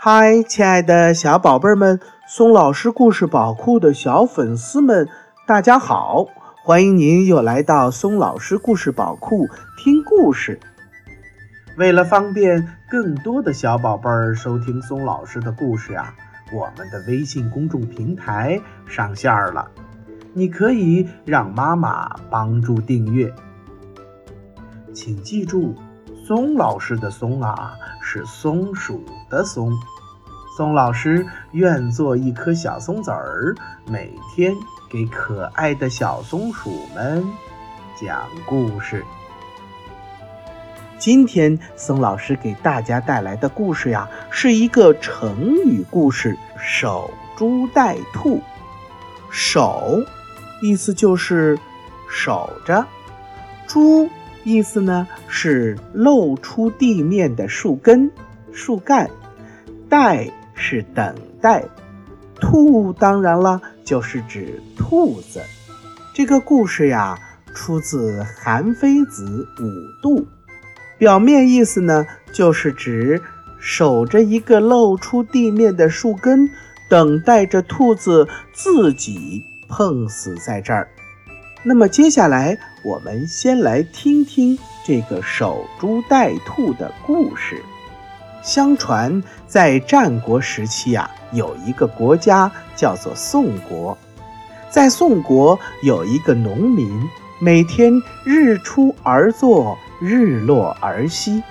嗨，亲爱的小宝贝们，松老师故事宝库的小粉丝们，大家好！欢迎您又来到松老师故事宝库听故事。为了方便更多的小宝贝儿收听松老师的故事啊，我们的微信公众平台上线了，你可以让妈妈帮助订阅。请记住，松老师的“松”啊。是松鼠的松，松老师愿做一颗小松子儿，每天给可爱的小松鼠们讲故事。今天松老师给大家带来的故事呀，是一个成语故事——守株待兔。守，意思就是守着；株。意思呢是露出地面的树根、树干，待是等待，兔当然了就是指兔子。这个故事呀出自《韩非子·五度》，表面意思呢就是指守着一个露出地面的树根，等待着兔子自己碰死在这儿。那么接下来，我们先来听听这个守株待兔的故事。相传，在战国时期啊，有一个国家叫做宋国。在宋国有一个农民，每天日出而作，日落而息，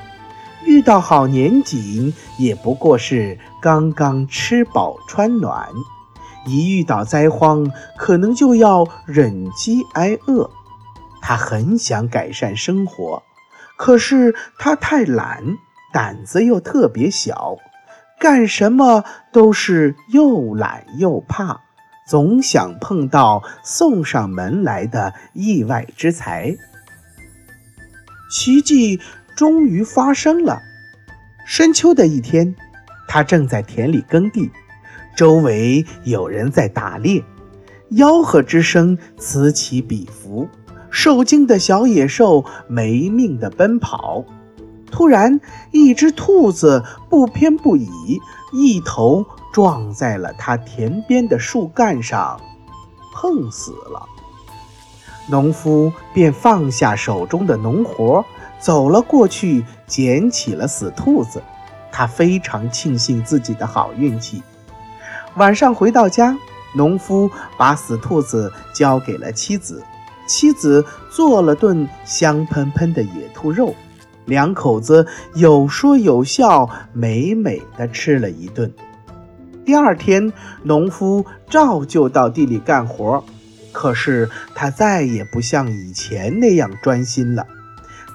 遇到好年景，也不过是刚刚吃饱穿暖。一遇到灾荒，可能就要忍饥挨饿。他很想改善生活，可是他太懒，胆子又特别小，干什么都是又懒又怕，总想碰到送上门来的意外之财。奇迹终于发生了。深秋的一天，他正在田里耕地。周围有人在打猎，吆喝之声此起彼伏，受惊的小野兽没命地奔跑。突然，一只兔子不偏不倚，一头撞在了他田边的树干上，碰死了。农夫便放下手中的农活，走了过去，捡起了死兔子。他非常庆幸自己的好运气。晚上回到家，农夫把死兔子交给了妻子，妻子做了顿香喷喷的野兔肉，两口子有说有笑，美美的吃了一顿。第二天，农夫照旧到地里干活，可是他再也不像以前那样专心了。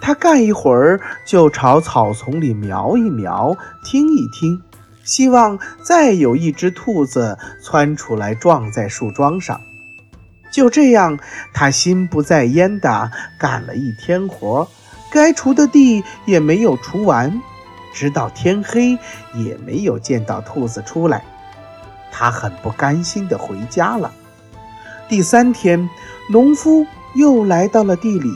他干一会儿就朝草丛里瞄一瞄，听一听。希望再有一只兔子窜出来撞在树桩上。就这样，他心不在焉地干了一天活，该锄的地也没有锄完，直到天黑也没有见到兔子出来。他很不甘心地回家了。第三天，农夫又来到了地里，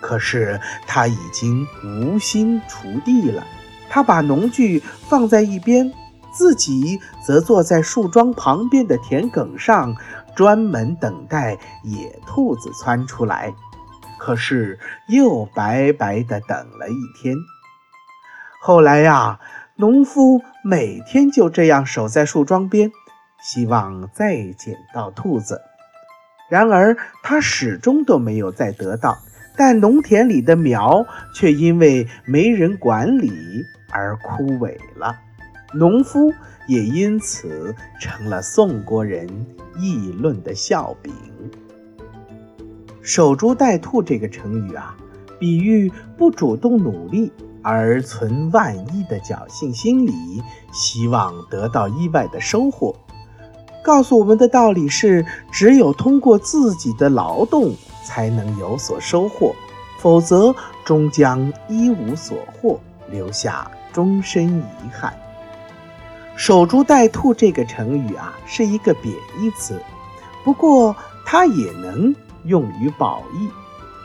可是他已经无心锄地了。他把农具放在一边，自己则坐在树桩旁边的田埂上，专门等待野兔子窜出来。可是又白白的等了一天。后来呀，农夫每天就这样守在树桩边，希望再捡到兔子。然而他始终都没有再得到。但农田里的苗却因为没人管理。而枯萎了，农夫也因此成了宋国人议论的笑柄。守株待兔这个成语啊，比喻不主动努力而存万一的侥幸心理，希望得到意外的收获。告诉我们的道理是：只有通过自己的劳动，才能有所收获，否则终将一无所获，留下。终身遗憾。守株待兔这个成语啊，是一个贬义词，不过它也能用于褒义，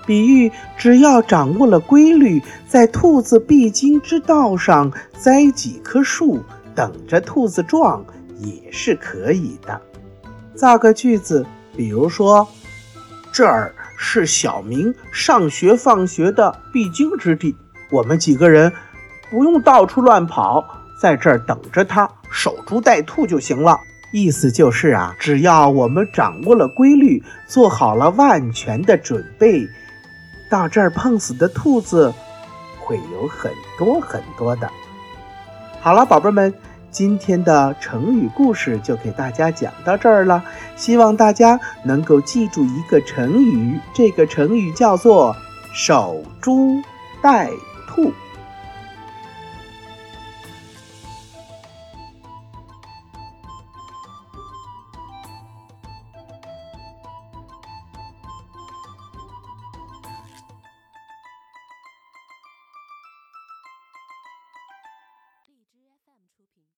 比喻只要掌握了规律，在兔子必经之道上栽几棵树，等着兔子撞也是可以的。造个句子，比如说，这儿是小明上学放学的必经之地，我们几个人不用到处乱跑，在这儿等着他，守株待兔就行了。意思就是啊，只要我们掌握了规律，做好了万全的准备，到这儿碰死的兔子会有很多很多的。好了，宝贝们。今天的成语故事就给大家讲到这儿了，希望大家能够记住一个成语，这个成语叫做“守株待兔”。